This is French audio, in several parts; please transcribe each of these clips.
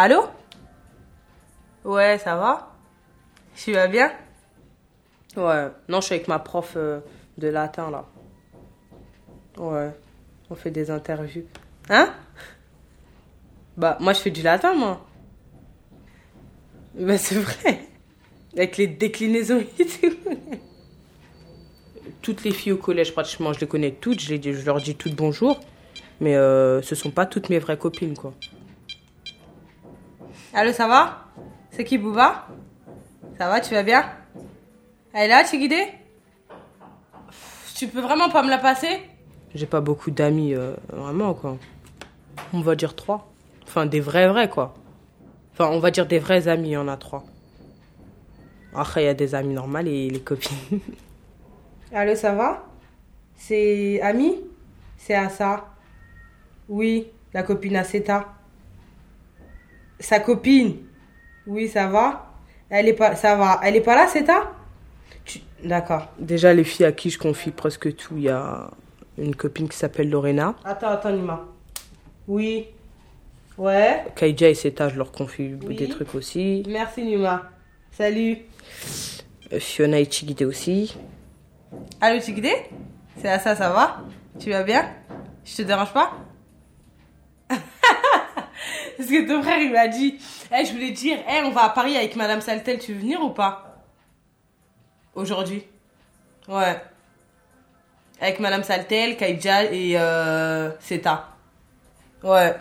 Allô? Ouais, ça va? Tu vas bien? Ouais, non, je suis avec ma prof euh, de latin là. Ouais, on fait des interviews. Hein? Bah, moi je fais du latin, moi. Bah, c'est vrai. Avec les déclinaisons et tout. Toutes les filles au collège, pratiquement, je les connais toutes. Je, les leur dis toutes bonjour. Mais euh, ce sont pas toutes mes vraies copines, quoi. Allô, ça va? C'est qui Bouba? Ça va, tu vas bien? Elle est là, Tigidé? Tu peux vraiment pas me la passer? J'ai pas beaucoup d'amis, euh, vraiment, quoi. On va dire trois. Enfin, des vrais vrais, quoi. Enfin, on va dire des vrais amis, il y en a trois. Après, il y a des amis normales et les copines. Allô, ça va? C'est Ami? C'est Assa? Oui, la copine Aceta. Sa copine Oui, ça va Elle est pas... Ça va. Elle est pas là, Tu- D'accord. Déjà, les filles à qui je confie presque tout, il y a une copine qui s'appelle Lorena. Attends, attends, Nima. Oui. Ouais. Kaija et Seta, je leur confie Oui. des trucs aussi. Merci Numa. Salut. Fiona et Chigide aussi. Allô Chikide C'est à ça, ça va? Tu vas bien? Je te dérange pas? Parce que ton frère il m'a dit Eh, je voulais dire, eh, on va à Paris avec Madame Saltel, tu veux venir ou pas? Aujourd'hui. Ouais. Avec Madame Saltel, Kaidja et euh, Seta. Ouais.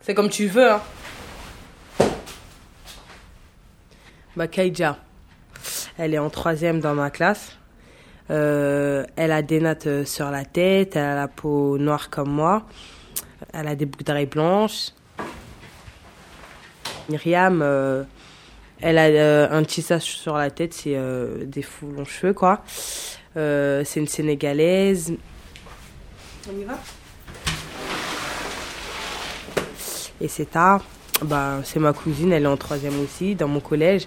C'est comme tu veux, hein. Bah, Kaija, elle est en troisième dans ma classe. Euh, elle a des nattes euh, sur la tête, elle a la peau noire comme moi, elle a des boucles d'oreilles blanches. Myriam, euh, elle a euh, un tissage sur la tête, c'est euh, des fous longs cheveux, quoi. C'est une Sénégalaise. On y va? Et c'est tard. Bah, c'est ma cousine, elle est en troisième aussi, dans mon collège.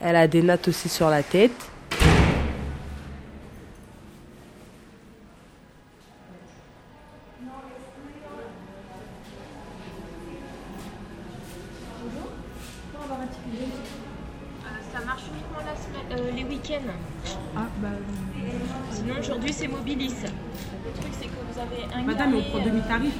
Elle a des nattes aussi sur la tête. Ça marche uniquement la semaine, euh, les week-ends. Ah, bah. Sinon, aujourd'hui, c'est Mobilis. Le truc, c'est que vous avez un Madame, carnet, on prend demi-tarif, euh, hein. des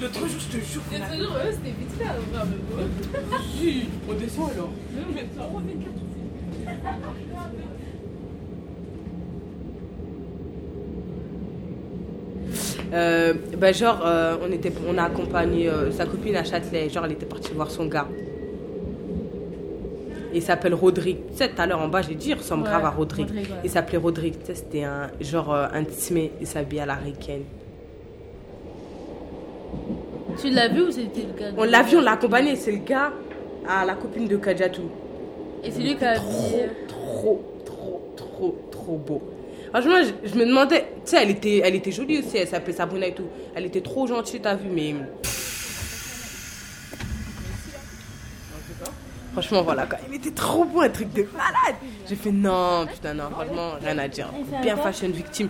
L'autre jour, je te jure qu'on a... c'était vite fait, vraiment. Si, on descend alors. Euh, bah genre, euh, on, était, on a accompagné euh, sa copine à Châtelet. Genre, elle était partie voir son gars. Il s'appelle Rodrigue. Tu sais, tout à l'heure en bas, j'ai dit, il ressemble Ouais, grave à Rodrigue. Rodrigue, ouais. Il s'appelait Rodrigue. Tu sais, c'était un genre euh, un tismé. Il s'habillait à la ricaine. Tu l'as vu ou c'était le gars On l'a vu, on l'a accompagné. C'est le gars à la copine de Kajatou. Et c'est lui qui a Trop, trop, trop, trop, trop beau. Franchement, je, je me demandais, tu sais, elle était, elle était jolie aussi, elle s'appelait Sabrina et tout. Elle était trop gentille, t'as vu, mais. Franchement, voilà, quoi. il était trop beau, un truc de malade. J'ai fait non, putain, non, franchement, rien à dire. Bien fashion victime.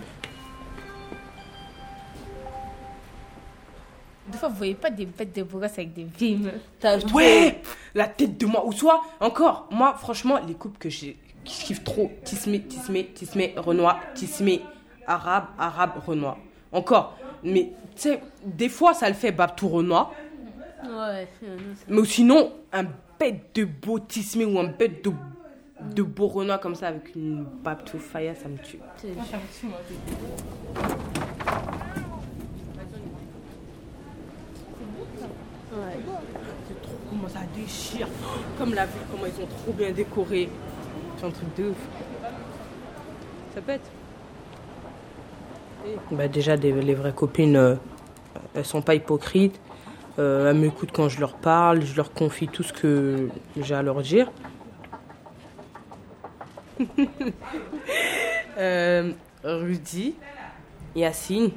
Fois, vous voyez pas des bêtes de beaux gosses avec des vieilles meufs. Ouais, la tête de moi. Ou soit, encore, moi, franchement, les couples que j'ai, qui je kiffe trop, Tismé, Tismé, Tismé, Renoir, Tismé, Arabe, Arabe, Renoir. Encore, mais tu sais, des fois, ça le fait Babtou Renoir. Ouais. Mais sinon, un bête de beau Tismé ou un bête de, de beau Renoir comme ça avec une Babtou Faya, ça me tue. C'est trop comment ça déchire. Comme la ville, comment ils sont trop bien décorés. C'est un truc de ouf. Ça pète. Bah déjà, les vraies copines, euh, elles sont pas hypocrites. Euh, elles m'écoutent quand je leur parle, je leur confie tout ce que j'ai à leur dire. euh, Rudy, Yacine,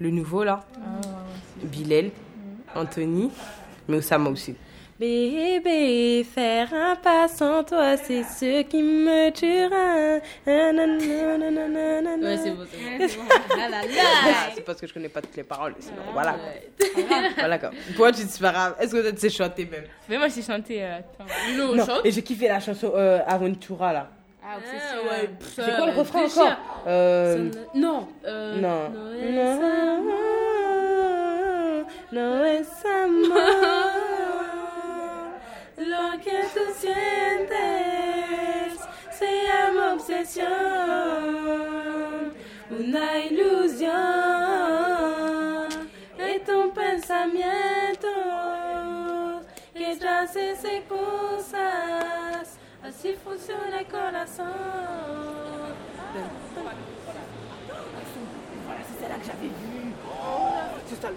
le nouveau là, ah, Bilal, Anthony, mais Osama aussi. Bébé, faire un pas sans toi, c'est ce qui me tuera. Ouais, c'est beau. Ah c'est parce que je connais pas toutes les paroles, sinon ah voilà. voilà quoi. Toi, tu te grave. Est-ce que tu sais chanter même? Mais moi, je sais chanter. Euh, attends. Non, et j'ai kiffé la chanson euh, Aventura là. Ah, ah ouais. C'est quoi le refrain encore? euh... Non. Euh... Non. Non. No es amor lo que tú sientes se llama obsesión, una ilusión es tu pensamiento que te hace cosas. Así funciona el corazón.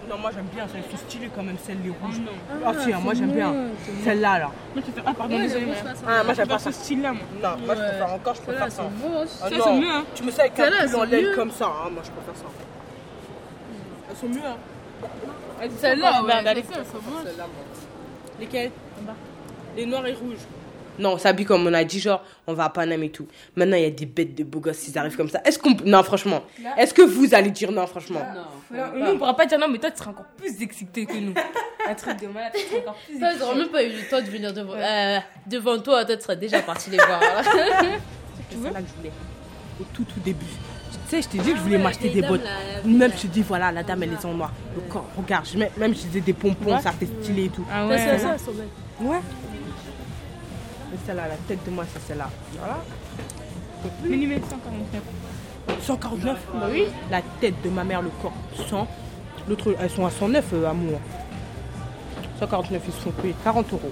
Non, moi j'aime bien, sont stylées quand même, celles les rouges. Ah, ah si, hein, moi j'aime bien. Celle-là, là. Ah, pardon, désolé. Ah, moi j'aime pas ce style-là, moi. Non, moi je préfère encore, je préfère ça. Ah, elles sont mieux, hein. Tu me sais avec un pull en laine comme ça, hein, moi je préfère ça. Elles sont mieux, hein. Celle-là, ouais, elles sont moches. Lesquelles? Les noirs et rouges. Non, on s'habille comme on a dit, genre, on va à Paname et tout. Maintenant, il y a des bêtes de beaux gosses, ils arrivent comme ça. Est-ce qu'on. Non, franchement. Est-ce que vous allez dire non, franchement? Non. Nous, on pourra pas dire non, mais toi, tu seras encore plus excité que nous. Un truc de malade, tu seras encore plus excité. Toi, même pas eu le temps de venir devant, euh, devant toi. Toi, tu serais déjà parti les voir. C'est ça là que je voulais. Au tout, tout début. Tu sais, je t'ai dit que je voulais m'acheter des bottes. Même je te dis, voilà, la dame, elle est en noir. Le corps, regarde, même je disais des pompons, ça fait stylé et tout. Ah ouais, c'est Ouais celle-là, la tête de moi, c'est celle-là. Voilà. 149. 149 Bah oui. La tête de ma mère, le corps 100. L'autre, elles sont à 109, euh, amour. 149, ils sont payés 40 euros.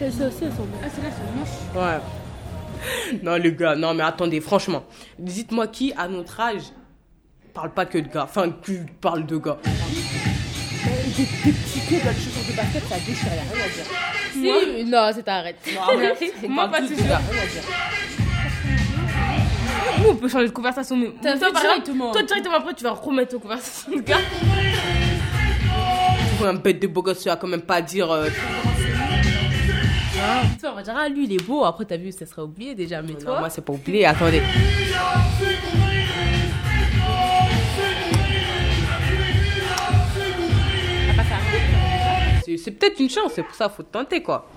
Et ça aussi, elles sont Ah, celle-là, c'est moche. Ouais. non, les gars, non, mais attendez, franchement. Dites-moi qui, à notre âge, parle pas que de gars. Enfin, qui parle de gars. Des, des petits pieds dans le chaussure de basket, ça déchire, y'a rien à dire. Si, non, c'est arrête. Non, Moi, pas de soucis. Nous, on peut changer de conversation, mais toi, directement. toi, directement après, tu vas remettre ton conversation de gars. Un bête de beau gosse, tu vas quand même pas dire. Euh... Ah, toi, on va dire, ah, lui, il est beau. Après, t'as vu, ça serait oublié déjà, mais toi? moi, c'est pas oublié. Attendez. C'est peut-être une chance, c'est pour ça qu'il faut tenter quoi.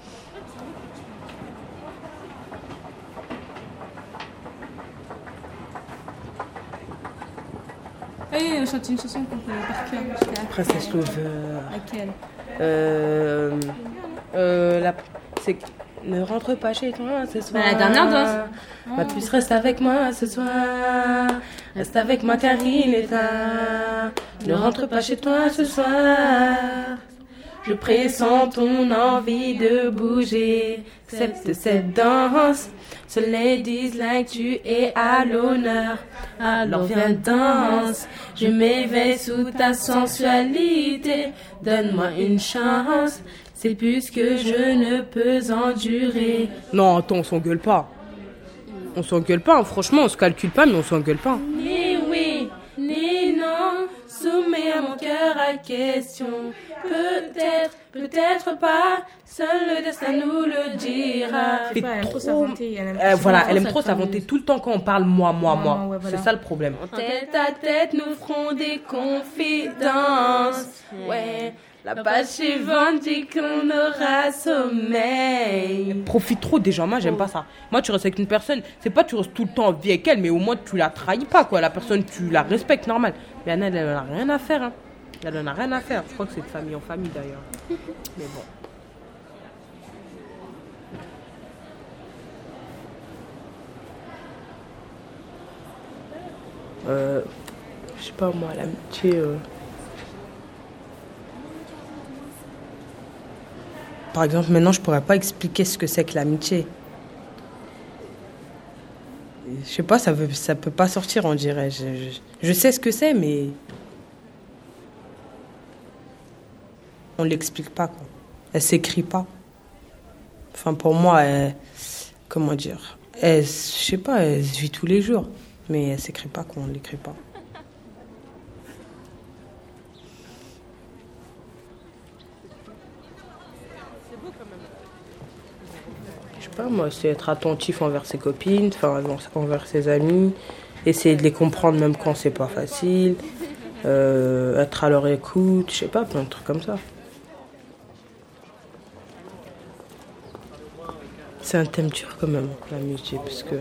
Allez, on chante une chanson qu'on peut par cœur. Princesse Lover. Laquelle? Euh. Euh. La. C'est. Ne rentre pas chez toi ce soir. Bah, la dernière danse. Ma puce reste avec moi ce soir. Reste avec moi car il est tard. Ne rentre pas chez toi ce soir. Je pressens ton envie de bouger. Accepte cette danse. Ce ladies like tu es à l'honneur. Alors viens danse. Je m'éveille sous ta sensualité. Donne-moi une chance. C'est plus que je ne peux endurer. Non, attends, on s'engueule pas. On s'engueule pas, franchement, on se calcule pas, mais on s'engueule pas. Cœur à question. Peut-être, peut-être pas. Seul le destin nous le dira. Elle aime trop s'inventer. Euh, voilà, elle aime trop s'inventer tout le temps quand on parle moi, moi, moi. C'est ça le problème. Tête à tête, nous ferons des confidences. Ouais. La page suivante dit qu'on aura sommeil. profite trop des gens, moi j'aime pas ça. Moi tu restes avec une personne, c'est pas tu restes tout le temps en vie avec elle, mais au moins tu la trahis pas quoi. La personne tu la respectes normal. Mais Anna elle, elle a rien à faire. Hein. Elle en a rien à faire. Je crois que c'est de famille en famille d'ailleurs. Mais bon. Euh, je sais pas moi, l'amitié. Euh... Par exemple, maintenant, je pourrais pas expliquer ce que c'est que l'amitié. je sais pas, ça veut, ça peut pas sortir, on dirait. Je, sais ce que c'est, mais on l'explique pas. Quoi. Elle s'écrit pas. Enfin, pour moi, comment dire, elle, je sais pas, elle vit tous les jours, mais elle s'écrit pas, quoi, on l'écrit pas. pas moi, c'est être attentif envers ses copines, enfin envers ses amis, essayer de les comprendre même quand c'est pas facile, euh, être à leur écoute, je sais pas, plein de trucs comme ça. C'est un thème dur quand même, la musique, parce que.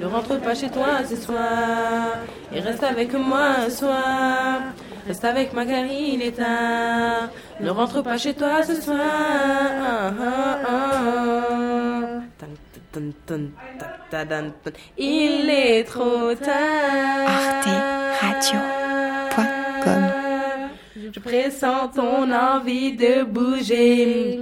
Ne rentre pas chez toi ce soir, et reste avec moi ce soir. Reste avec Magali, il est tard. Ne rentre pas chez toi ce soir. Il est trop tard. ArteRadio.com Je pressens ton envie de bouger.